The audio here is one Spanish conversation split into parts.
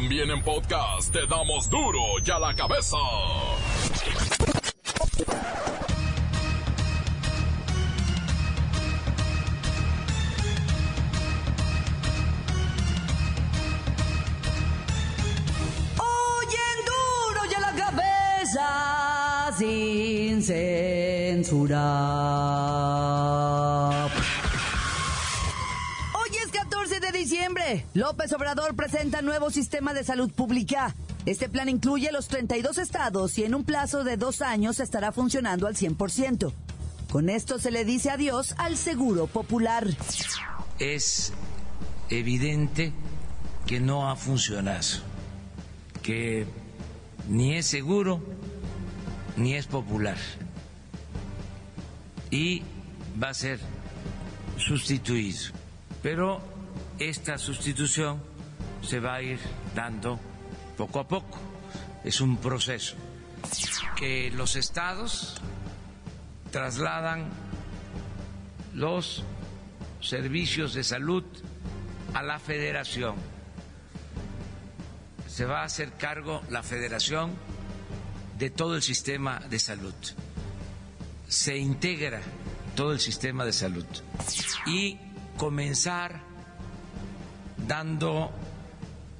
También en podcast te damos duro y a la cabeza. Sin censura. López Obrador presenta nuevo sistema de salud pública. Este plan incluye los 32 estados y en un plazo de dos años estará funcionando al 100%. Con esto se le dice adiós al seguro popular. Es evidente que no ha funcionado, que ni es seguro ni es popular y va a ser sustituido. Pero esta sustitución se va a ir dando poco a poco. Es un proceso que los estados trasladan los servicios de salud a la federación. Se va a hacer cargo la federación de todo el sistema de salud. Se integra todo el sistema de salud y comenzar dando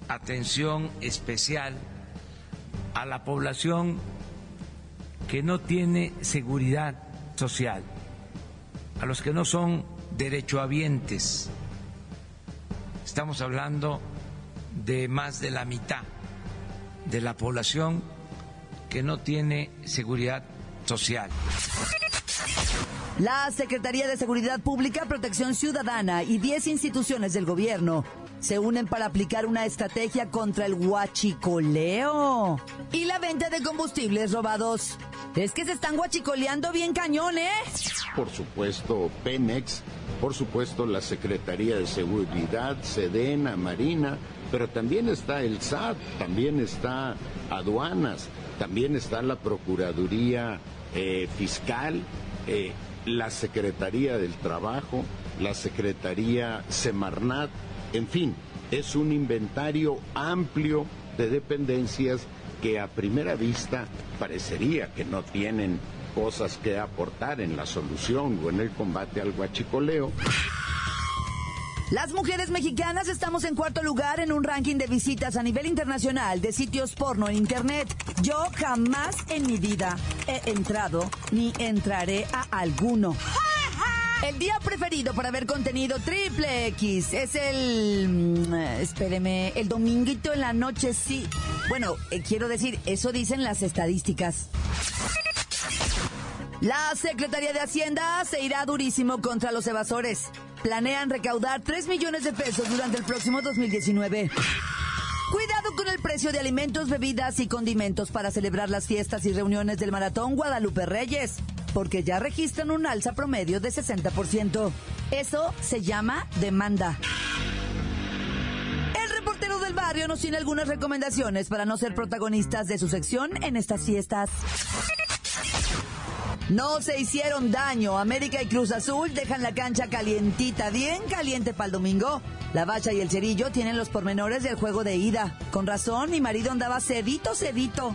atención especial a la población que no tiene seguridad social, a los que no son derechohabientes. Estamos hablando de más de la mitad de la población que no tiene seguridad social. La Secretaría de Seguridad Pública, Protección Ciudadana y 10 instituciones del gobierno se unen para aplicar una estrategia contra el huachicoleo y la venta de combustibles robados. Es que se están huachicoleando bien cañón, ¿eh? Por supuesto, Pemex, por supuesto, la Secretaría de Seguridad, Sedena, Marina, pero también está el SAT, también está aduanas, también está la Procuraduría eh, Fiscal, eh, la Secretaría del Trabajo, la Secretaría Semarnat, en fin, es un inventario amplio de dependencias que a primera vista parecería que no tienen cosas que aportar en la solución o en el combate al guachicoleo. Las mujeres mexicanas estamos en cuarto lugar en un ranking de visitas a nivel internacional de sitios porno en Internet. Yo jamás en mi vida he entrado ni entraré a alguno. El día preferido para ver contenido triple X es el... mm, Espéreme, el dominguito en la noche, sí. Bueno, eh, quiero decir, eso dicen las estadísticas. La Secretaría de Hacienda se irá durísimo contra los evasores. Planean recaudar 3 millones de pesos durante el próximo 2019. Cuidado con el precio de alimentos, bebidas y condimentos para celebrar las fiestas y reuniones del Maratón Guadalupe Reyes, porque ya registran un alza promedio de 60%. Eso se llama demanda. El reportero del barrio nos tiene algunas recomendaciones para no ser protagonistas de su sección en estas fiestas. No se hicieron daño. América y Cruz Azul dejan la cancha calientita, bien caliente para el domingo. La Bacha y el Cerillo tienen los pormenores del juego de ida. Con razón, mi marido andaba cedito, cedito.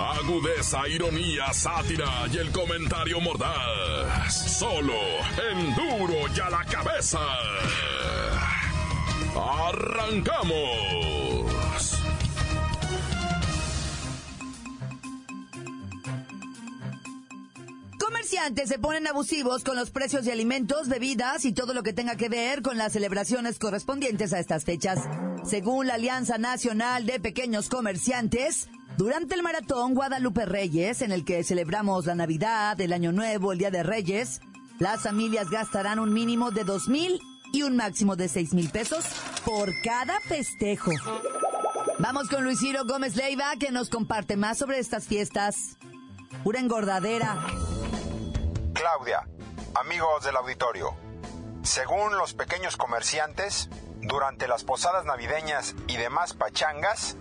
Agudeza, ironía, sátira y el comentario mordaz. Solo en duro y a la cabeza. ¡Arrancamos! Comerciantes se ponen abusivos con los precios de alimentos, bebidas y todo lo que tenga que ver con las celebraciones correspondientes a estas fechas. Según la Alianza Nacional de Pequeños Comerciantes, durante el maratón Guadalupe Reyes, en el que celebramos la Navidad, el Año Nuevo, el Día de Reyes, las familias gastarán un mínimo de dos mil y un máximo de seis mil pesos por cada festejo. Vamos con Luis Gómez Leiva, que nos comparte más sobre estas fiestas. Pura engordadera. Claudia, amigos del auditorio, según los pequeños comerciantes, durante las posadas navideñas y demás pachangas,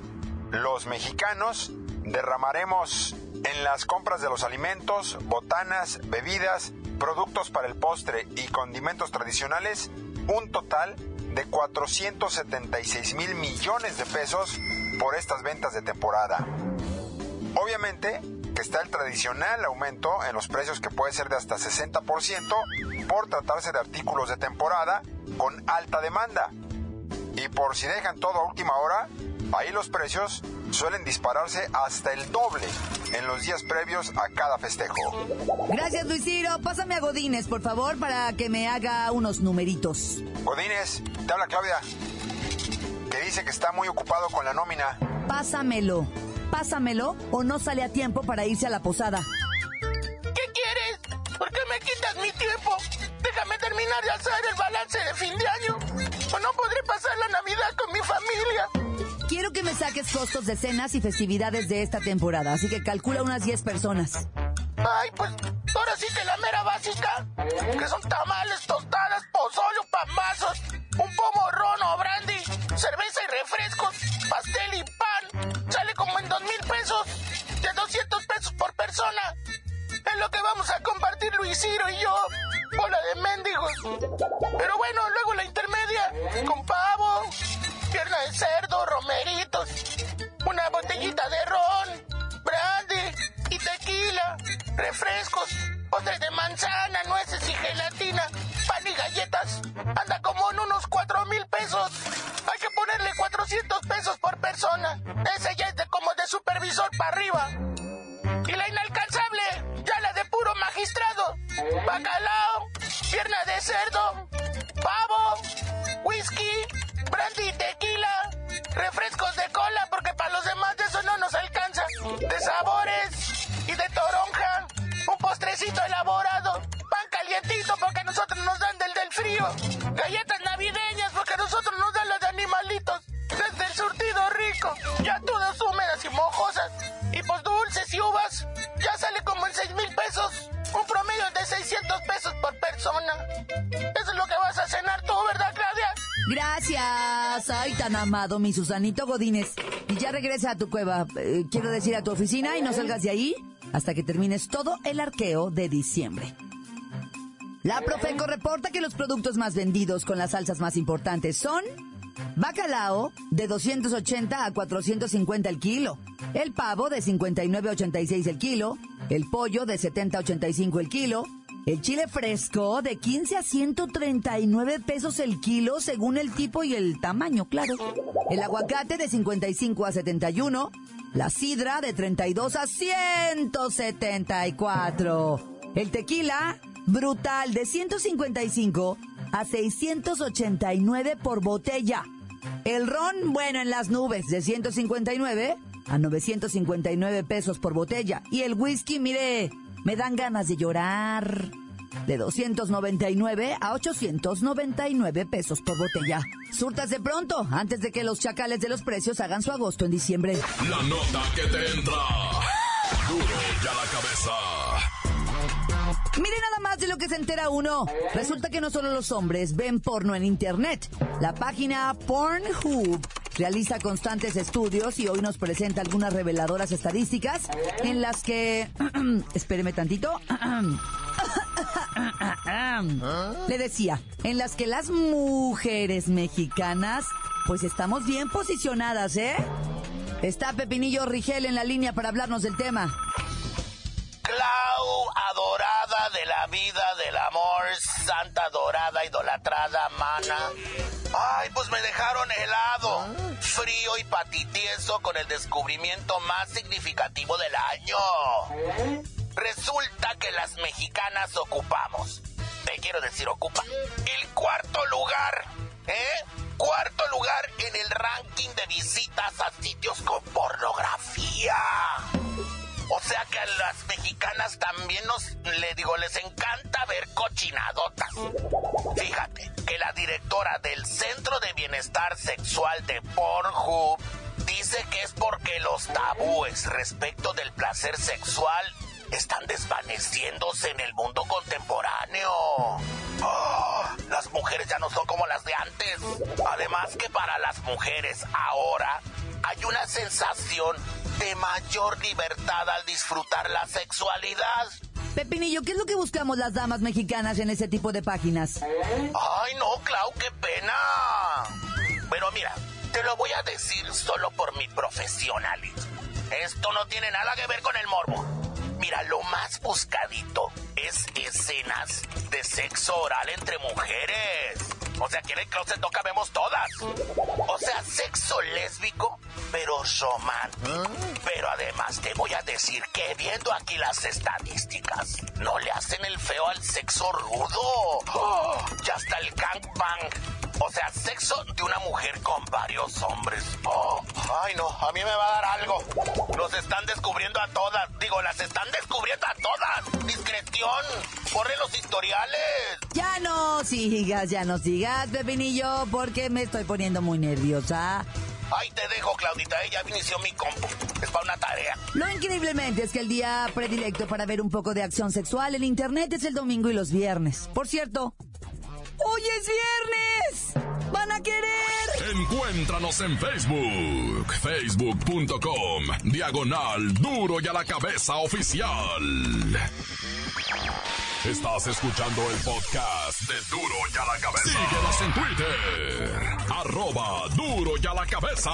los mexicanos derramaremos en las compras de los alimentos, botanas, bebidas, productos para el postre y condimentos tradicionales un total de 476 mil millones de pesos por estas ventas de temporada. Obviamente que está el tradicional aumento en los precios que puede ser de hasta 60% por tratarse de artículos de temporada con alta demanda. Y por si dejan todo a última hora, ahí los precios suelen dispararse hasta el doble en los días previos a cada festejo. Gracias, Luis Ciro. Pásame a Godínez, por favor, para que me haga unos numeritos. Godínez, te habla Claudia, que dice que está muy ocupado con la nómina. Pásamelo. Pásamelo o no sale a tiempo para irse a la posada. ¿Qué quieres? ¿Por qué me quitas mi tiempo? Déjame terminar de hacer el balance de fin de año. O no podré pasar la Navidad con mi familia. Quiero que me saques costos de cenas y festividades de esta temporada, así que calcula unas 10 personas. Ay, pues ahora sí que la mera básica, que son tamales, tostadas, pozolio, pambazos, un pomo ron o brandy, cerveza y refrescos, pastel y pan. Sale como en dos mil pesos, de 200 pesos por persona. Es lo que vamos a compartir Luis Ciro y yo. Bola de mendigos. Pero bueno, luego la intermedia, con pavo, pierna de cerdo, romeritos, una botellita de ron, brandy y tequila, refrescos, postres de manzana, nueces y gelatina, pan y galletas. Anda como en unos cuatro mil pesos. Hay que ponerle 400 pesos por persona. Ese ya es de como de supervisor para arriba. Y la inalcanzable, ya la de puro magistrado. Bacalao, pierna de cerdo, pavo, whisky, brandy tequila, refrescos de cola, porque para los demás de eso no nos alcanza. De sabores y de toronja, un postrecito elaborado, pan calientito porque a nosotros nos dan del del frío, galletas navideñas porque a nosotros nos dan las de animalitos, tan amado, mi Susanito Godínez. Y ya regresa a tu cueva, eh, quiero decir, a tu oficina y no salgas de ahí hasta que termines todo el arqueo de diciembre. La Profeco reporta que los productos más vendidos con las salsas más importantes son bacalao de 280 a 450 el kilo, el pavo de 59 a 86 el kilo, el pollo de 70 a 85 el kilo, el chile fresco de 15 a 139 pesos el kilo según el tipo y el tamaño, claro. El aguacate de 55 a 71, la sidra de 32 a 174. El tequila brutal de 155 a 689 por botella. El ron, bueno, en las nubes, de 159 a 959 pesos por botella. Y el whisky, mire, me dan ganas de llorar. De 299 a 899 pesos por botella. Surtas de pronto, antes de que los chacales de los precios hagan su agosto en diciembre. La nota que te entra. Duro ya la cabeza. Mire nada más de lo que se entera uno. Resulta que no solo los hombres ven porno en Internet. La página Pornhub realiza constantes estudios y hoy nos presenta algunas reveladoras estadísticas en las que... espéreme tantito. Le decía, en las que las mujeres mexicanas pues estamos bien posicionadas, ¿eh? Está Pepinillo Rigel en la línea para hablarnos del tema. Clau, adorada de la vida, del amor, santa dorada, idolatrada, mana. Ay, pues me dejaron helado, frío y patitieso con el descubrimiento más significativo del año. Resulta que las mexicanas ocupamos, te quiero decir ocupa, el cuarto lugar, ¿eh? Cuarto lugar en el ranking de visitas a sitios con pornografía. O sea que a las mexicanas también nos, le digo, les encanta ver cochinadotas. Fíjate que la directora del Centro de Bienestar Sexual de Pornhub dice es porque los tabúes respecto del placer sexual están desvaneciéndose en el mundo contemporáneo. Ah, las mujeres ya no son como las de antes. Además que para las mujeres ahora hay una sensación de mayor libertad al disfrutar la sexualidad. Pepinillo, ¿qué es lo que buscamos las damas mexicanas en ese tipo de páginas? Ay, no, Clau, qué pena. Pero mira, te lo voy a decir solo por mi profesionalismo. Esto no tiene nada que ver con el morbo. Mira, lo más buscadito es escenas de sexo oral entre mujeres. O sea, que en el closet no cabemos todas. O sea, sexo lésbico, pero román. Pero además te voy a decir que viendo aquí las estadísticas, no le hacen el feo al sexo rudo. ¡Oh! ya está el gangbang. O sea, sexo de una mujer con varios hombres. Oh, ay no, a mí me va a dar algo. Los están descubriendo a todas. Digo, las están descubriendo a todas. Discreción. Corre los historiales. Ya no sigas, ya no sigas, Pepinillo, porque me estoy poniendo muy nerviosa. Ay, te dejo, Claudita. Ella inició mi compu. Es para una tarea. Lo increíblemente es que el día predilecto para ver un poco de acción sexual en internet es el domingo y los viernes. Por cierto, ¡Hoy es viernes! ¡Van a querer! Encuéntranos en Facebook, facebook.com, diagonal duro y a la cabeza oficial. Estás escuchando el podcast de Duro y a la cabeza. Síguenos en Twitter, arroba duro y a la cabeza.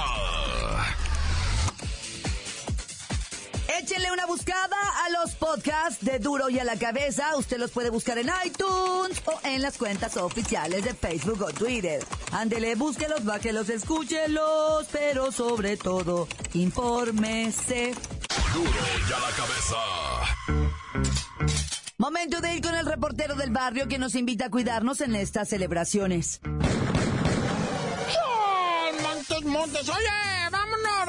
Échenle una buscada a los podcasts de Duro y a la Cabeza. Usted los puede buscar en iTunes o en las cuentas oficiales de Facebook o Twitter. Ándele, búsquelos, báquelos, escúchelos, pero sobre todo, infórmese. Duro y a la Cabeza. Momento de ir con el reportero del barrio que nos invita a cuidarnos en estas celebraciones. Montes, montes, oye,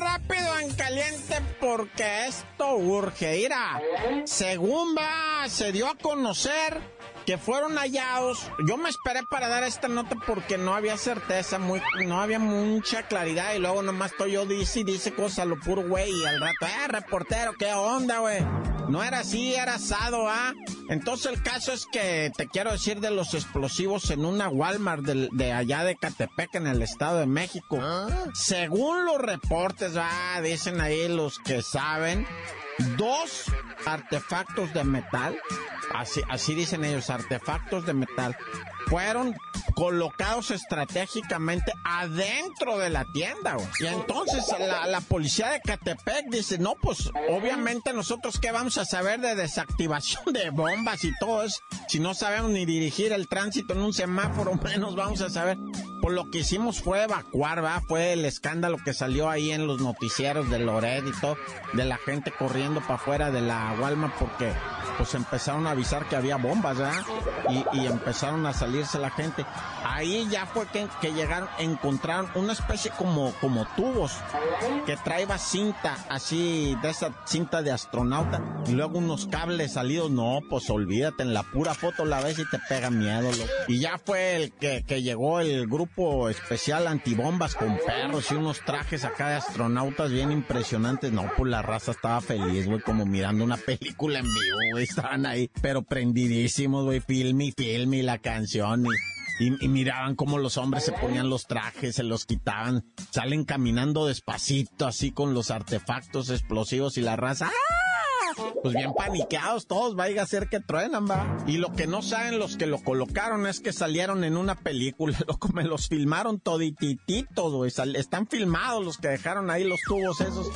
rápido en caliente porque esto urge. Mira, según va, se dio a conocer que fueron hallados. Yo me esperé para dar esta nota porque no había certeza, muy, no había mucha claridad y luego nomás estoy yo dice y dice cosas lo puro güey y al rato, eh, reportero, qué onda, güey. No era así, era asado, ¿ah? Entonces el caso es que te quiero decir de los explosivos en una Walmart de, de allá de Catepec en el Estado de México. Según los reportes, ah, dicen ahí los que saben, dos artefactos de metal, así, así dicen ellos, artefactos de metal, fueron colocados estratégicamente adentro de la tienda. güey. Y entonces la, la policía de Catepec dice, no, pues obviamente nosotros qué vamos a saber de desactivación de bombas y todo eso, si no sabemos ni dirigir el tránsito en un semáforo, menos vamos a saber. Por lo que hicimos fue evacuar, ¿va? Fue el escándalo que salió ahí en los noticieros de Lored y todo, de la gente corriendo para afuera de la Walmart porque pues empezaron a avisar que había bombas, ¿verdad? Y, y empezaron a salirse la gente. Ahí ya fue que, que llegaron, encontraron una especie como, como tubos que traía cinta así, de esa cinta de astronauta, y luego unos cables salidos. No, pues olvídate, en la pura foto la ves y te pega miedo, loco. Y ya fue el que, que llegó el grupo especial antibombas con perros y unos trajes acá de astronautas bien impresionantes. No, pues la raza estaba feliz, güey, como mirando una película en vivo, güey. Estaban ahí, pero prendidísimos, güey, filme y filme y la canción y... Y, y miraban cómo los hombres se ponían los trajes, se los quitaban, salen caminando despacito así con los artefactos explosivos y la raza. ¡ah! Pues bien paniqueados todos, vaya a ser que truenan, va. Y lo que no saben los que lo colocaron es que salieron en una película, loco, me los filmaron toditititos, güey. Están filmados los que dejaron ahí los tubos esos.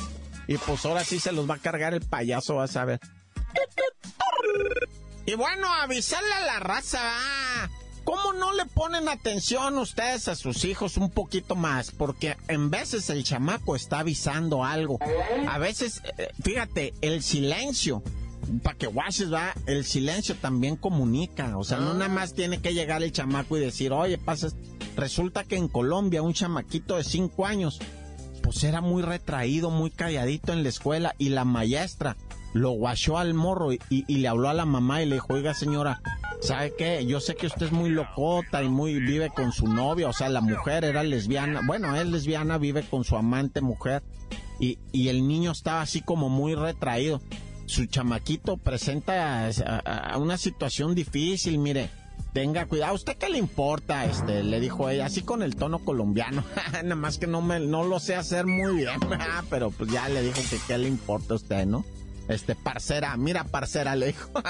Y pues ahora sí se los va a cargar el payaso, vas a ver. Y bueno, avisarle a la raza. ¿Cómo no le ponen atención ustedes a sus hijos un poquito más? Porque en veces el chamaco está avisando algo. A veces, eh, fíjate, el silencio. Para que guaches, va, el silencio también comunica. O sea, no nada más tiene que llegar el chamaco y decir, oye, pasa. Resulta que en Colombia un chamaquito de 5 años, pues era muy retraído, muy calladito en la escuela y la maestra lo guachó al morro y, y- le habló a la mamá y le dijo, oiga señora, ¿sabe qué? Yo sé que usted es muy locota y muy vive con su novia, o sea, la mujer era lesbiana, bueno, es lesbiana, vive con su amante mujer. y, y el niño estaba así como muy retraído. Su chamaquito presenta a- a una situación difícil, mire. Tenga cuidado, ¿a usted qué le importa? Este, le dijo ella, así con el tono colombiano. Nada más que no me, no lo sé hacer muy bien, pero pues ya le dijo que qué le importa a usted, ¿no? Este, parcera, mira, parcera, le dijo.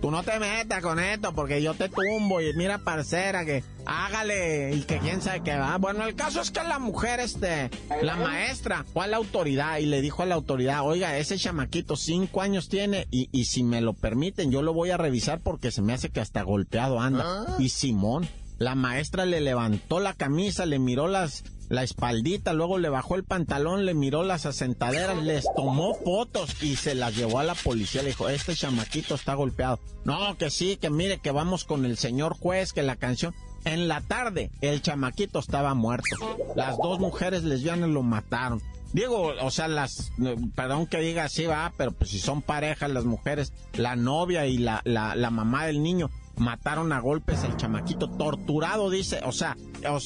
Tú no te metas con esto porque yo te tumbo y mira, parcera, que hágale y que quién sabe qué va. Bueno, el caso es que la mujer, este, la maestra, fue a la autoridad y le dijo a la autoridad, oiga, ese chamaquito cinco años tiene y, y si me lo permiten yo lo voy a revisar porque se me hace que hasta golpeado anda. Y Simón, la maestra le levantó la camisa, le miró las la espaldita, luego le bajó el pantalón, le miró las asentaderas, les tomó fotos y se las llevó a la policía. Le dijo, este chamaquito está golpeado. No, que sí, que mire que vamos con el señor juez, que la canción... En la tarde, el chamaquito estaba muerto. Las dos mujeres lesbianas lo mataron. Digo, o sea, las, eh, perdón que diga así, va, pero pues si son parejas las mujeres, la novia y la, la mamá del niño, mataron a golpes al chamaquito, torturado, dice, o sea,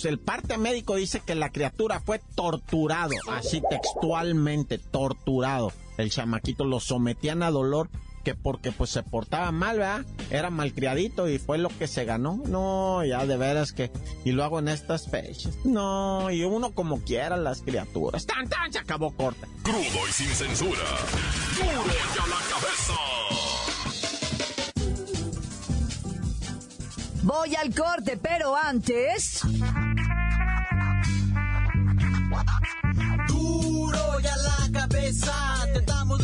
el parte médico dice que la criatura fue torturado, así textualmente, torturado. El chamaquito lo sometían a dolor que porque pues se portaba mal, ¿verdad? Era malcriadito y fue lo que se ganó. No, ya de veras que... Y lo hago en estas fechas. No, y uno como quiera las criaturas. ¡Tan, tan! Se acabó corta. Crudo y sin censura. Duro y a la cabeza. Voy al corte, pero antes... Duro y a la cabeza, te damos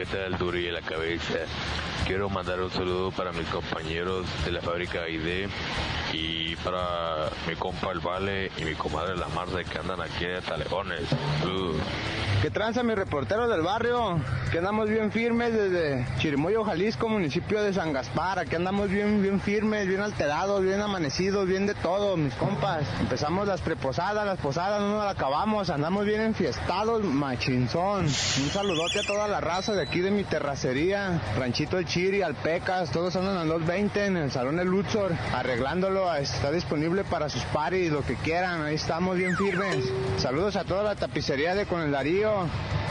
¿qué tal? Duri la cabeza. Quiero mandar un saludo para mis compañeros de la fábrica ID y para mi compa el Vale y mi comadre la Marta que andan aquí de Taleones. Saludos. ¿Qué tranza mi reportero del barrio? Que andamos bien firmes desde Chirimoyo, Jalisco, municipio de San Gaspar. Aquí andamos bien, bien firmes, bien alterados, bien amanecidos, bien de todo, mis compas. Empezamos las preposadas, las posadas, no nos acabamos. Andamos bien enfiestados, machinzón. Un saludote a toda la raza de aquí de mi terracería. Ranchito El Chiri, Alpecas, todos andan a los 20 en el Salón El Luxor, arreglándolo. Está disponible para sus paris, lo que quieran. Ahí estamos bien firmes. Saludos a toda la tapicería de Con el Darío,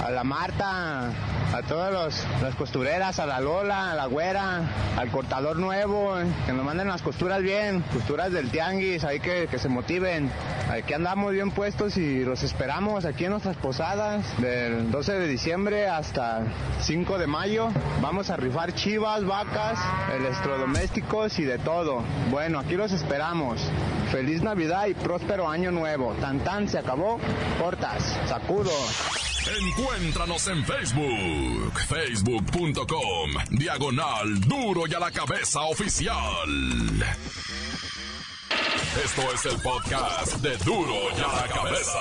a la Marta, a todas los- las costureras, a la Lola, a la Güera, al cortador nuevo, eh, que nos manden las costuras bien, costuras del tianguis, ahí que, que se motiven. Aquí andamos bien puestos y los esperamos aquí en nuestras posadas del 12 de diciembre hasta 5 de mayo. Vamos a rifar chivas, vacas, electrodomésticos y de todo. Bueno, aquí los esperamos. Feliz Navidad y próspero año nuevo. Tan tan se acabó. Cortas, sacudo. Encuéntranos en Facebook, facebook.com, diagonal duro y a la cabeza oficial. Esto es el podcast de duro y a la cabeza.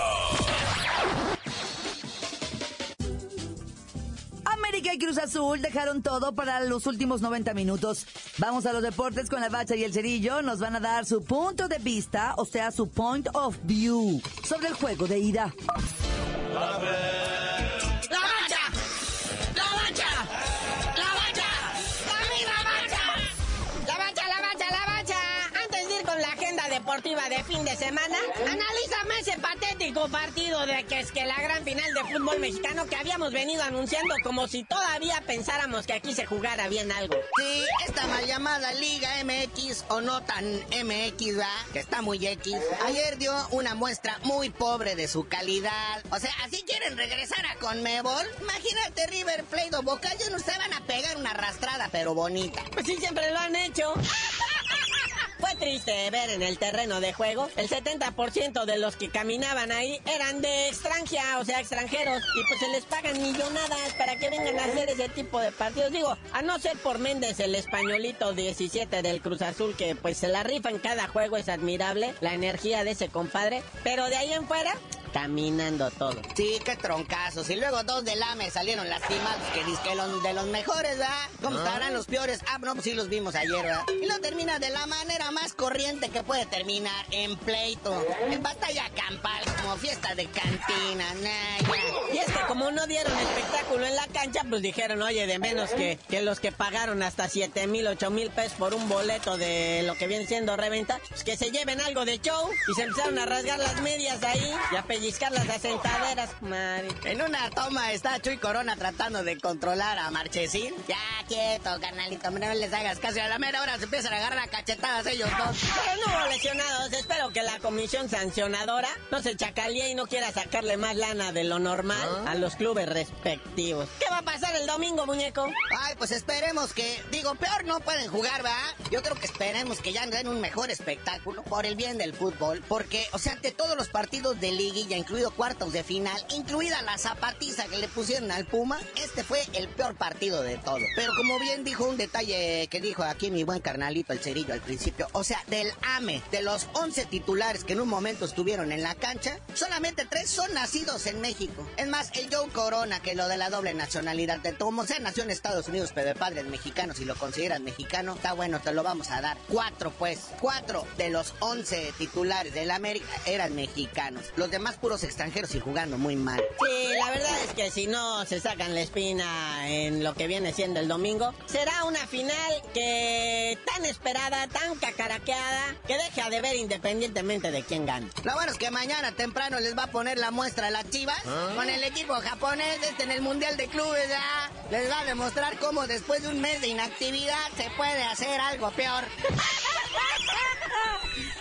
América y Cruz Azul dejaron todo para los últimos 90 minutos. Vamos a los deportes con la bacha y el cerillo. Nos van a dar su punto de vista, o sea, su point of view, sobre el juego de ida. Fin de semana, analízame ese patético partido de que es que la gran final de fútbol mexicano que habíamos venido anunciando como si todavía pensáramos que aquí se jugara bien algo. Sí, esta mal llamada Liga MX o no tan MX, ¿va? Que está muy X. Ayer dio una muestra muy pobre de su calidad. O sea, ¿así quieren regresar a Conmebol? Imagínate River Plate o Boca Juniors se van a pegar una arrastrada, pero bonita. Pues sí, siempre lo han hecho. Fue triste ver en el terreno de juego, el 70% de los que caminaban ahí eran de extranjera, o sea, extranjeros, y pues se les pagan millonadas para que vengan a hacer ese tipo de partidos. Digo, a no ser por Méndez, el españolito 17 del Cruz Azul, que pues se la rifa en cada juego, es admirable la energía de ese compadre, pero de ahí en fuera, caminando todo. Sí, qué troncazos. Y luego dos del AME salieron lastimados, que dizque los de los mejores, ¿verdad? ¿Cómo estarán los peores? Ah, no, pues sí los vimos ayer, ¿verdad? Y lo termina de la manera más corriente que puede terminar, en pleito. En batalla campal, como fiesta de cantina, nah, ya. Y es que como no dieron espectáculo en la cancha, pues dijeron, oye, de menos que, que los que pagaron hasta 7 mil, 8 mil pesos por un boleto de lo que viene siendo reventa, pues que se lleven algo de show. Y se empezaron a rasgar las medias ahí y a pellizcar las asentaderas, madre. En una toma está Chuy Corona tratando de controlar a Marchesín. Ya, quieto, carnalito, no les hagas caso. A la mera hora se empiezan a agarrar a cachetadas ellos dos. Pero no hubo lesionados. Espero que la comisión sancionadora no se chacalíe y no quiera sacarle más lana de lo normal a los clubes respectivos. ¿Qué va a pasar el domingo, muñeco? Ay, pues esperemos que, digo, peor no pueden jugar, ¿va? Yo creo que esperemos que ya den un mejor espectáculo por el bien del fútbol, porque, o sea, ante todos los partidos de liguilla, incluido cuartos de final, incluida la zapatiza que le pusieron al Puma, este fue el peor partido de todo. Pero como bien dijo un detalle que dijo aquí mi buen carnalito el cerillo al principio, o sea, del AME, de los 11 titulares que en un momento estuvieron en la cancha, solamente tres son nacidos en México. Es más, el Joe Corona, que lo de la doble nacionalidad, de como sea, nació en Estados Unidos, pero de padres mexicanos, y lo consideran mexicano, está bueno, te lo vamos a dar. Cuatro, pues, cuatro de los 11 titulares del América eran mexicanos. Los demás puros extranjeros y jugando muy mal. Sí, la verdad es que si no se sacan la espina en lo que viene siendo el domingo, será una final que tan esperada, tan cacaraqueada, que deja de ver independientemente de quién gane. Lo bueno es que mañana temprano les va a poner la muestra a las chivas con el equipo japonés este en el Mundial de Clubes. ¿ya? Les va a demostrar cómo después de un mes de inactividad se puede hacer algo peor.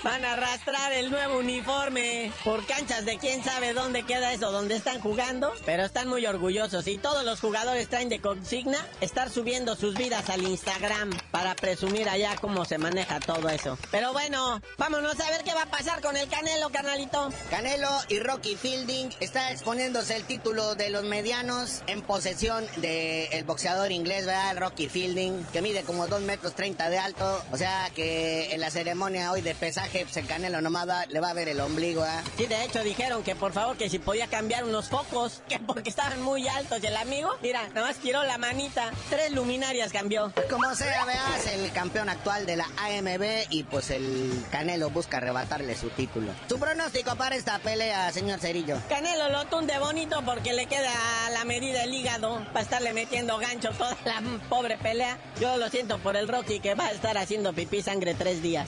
Van a arrastrar el nuevo uniforme por canchas de quién sabe dónde queda eso, donde están jugando, pero están muy orgullosos y todos los jugadores traen de consigna estar subiendo sus vidas al Instagram para presumir allá cómo se maneja todo eso. Pero bueno, vámonos a ver qué va a pasar con el Canelo, carnalito. Canelo y Rocky Fielding está exponiéndose el título de los medianos en posesión del boxeador inglés, ¿verdad? Rocky Fielding, que mide como 2 metros 30 de alto. O sea que en la ceremonia hoy de pesaje, pues el Canelo nomás va- le va a ver el ombligo, ¿ah? Sí, de hecho dijeron que por favor que si podía cambiar unos focos, que porque estaban muy altos. El amigo, mira, nada más tiró la manita, tres luminarias cambió. Como sea, veas, el campeón actual de la AMB y pues el Canelo busca arrebatarle su título. Su pronóstico para esta pelea, señor Cerillo. Canelo lo tunde bonito porque le queda a la medida el hígado para estarle metiendo gancho toda la pobre pelea. Yo lo siento por el Rocky que va a estar haciendo pipí sangre tres días.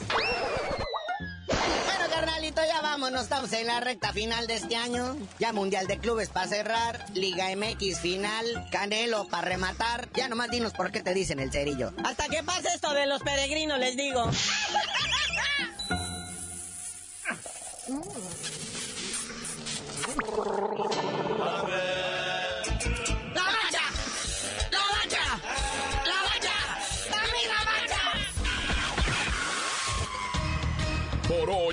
Vámonos. Estamos en la recta final de este año. Ya Mundial de Clubes para cerrar. Liga MX final. Canelo para rematar. Ya nomás dinos por qué te dicen el cerillo. Hasta que pase esto de los peregrinos, les digo.